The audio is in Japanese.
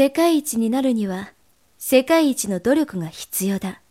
世界一になるには世界一の努力が必要だ。